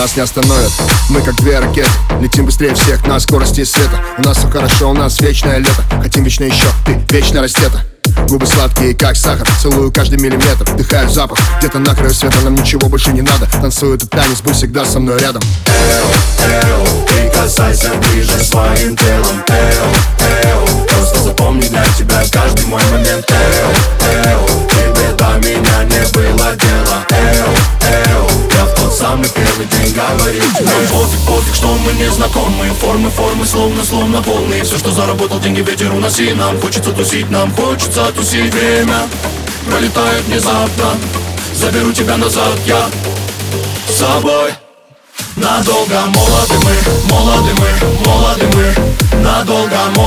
Нас не остановят, мы как две ракеты. Летим быстрее всех на скорости света. У нас все хорошо, у нас вечное лето. Хотим вечно еще, ты вечно растета. Губы сладкие, как сахар. Целую каждый миллиметр, вдыхаю запах. Где-то на краю света нам ничего больше не надо. Танцую этот танец, будь всегда со мной рядом. Эо, эо, прикасайся ближе своим телом говорил Нам пофиг, пофиг, что мы не знакомы. Формы, формы, словно, словно полные. Все, что заработал, деньги ветер уноси. Нам хочется тусить, нам хочется тусить. Время пролетает внезапно. Заберу тебя назад, я с собой. Надолго молоды мы, молоды мы, молоды мы. Надолго молоды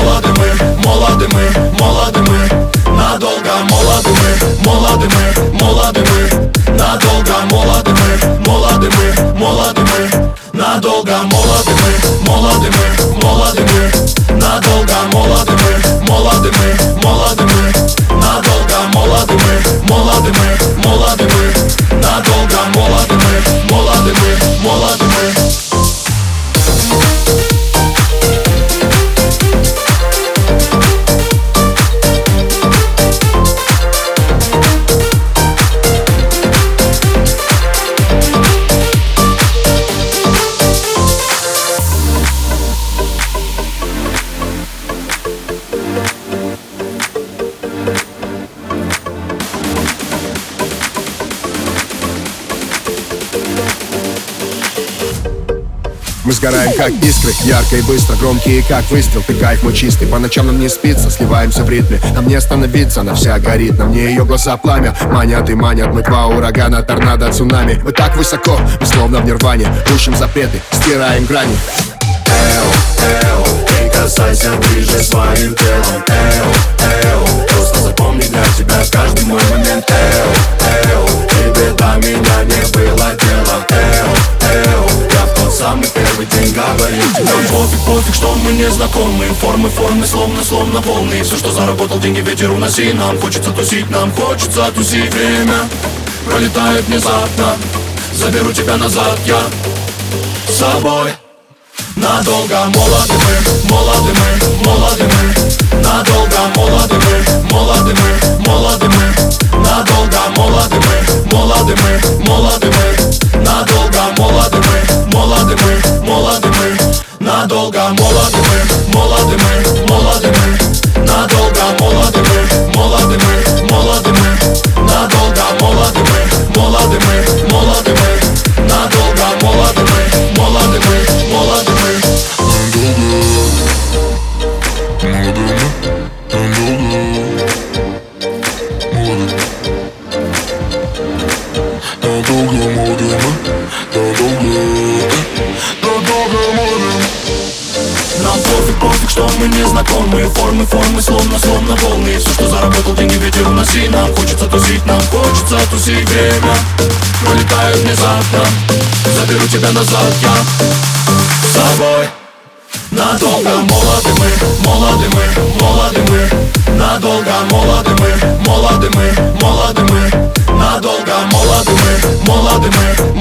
mladoga Мы сгораем как искры, ярко и быстро Громкие как выстрел, ты кайф мой чистый По ночам нам не спится, сливаемся в ритме Нам не остановиться, она вся горит. На мне ее глаза пламя, манят и манят. Мы два урагана, торнадо, цунами. Мы так высоко, мы словно в нирване. Рушим запреты, стираем грани. Эо, эо, прикасайся ближе своим телом. Эо, день говорил Нам пофиг, пофиг, что мы не знакомы. Формы, формы, словно, словно полные Все, что заработал, деньги ветер уноси. Нам хочется тусить, нам хочется тусить. Время пролетает внезапно. Заберу тебя назад, я с собой. Надолго молоды мы, молоды мы, молоды мы. Надолго молоды мы, молоды мы, молоды мы Надолго молоды мы, надолго, надолго молоды Нам пофиг, пофиг, мы не Формы, формы, словно, словно волны. Все, что заработал, деньги ветер уноси Нам хочется тусить, нам хочется тусить Время. Пролетает внезапно. Заберу тебя назад, я. С собой Надолго молоды мы, молоды мы, молоды мы. Надолго молоды мы, молоды мы, молоды мы. Надолго молоды Optimize.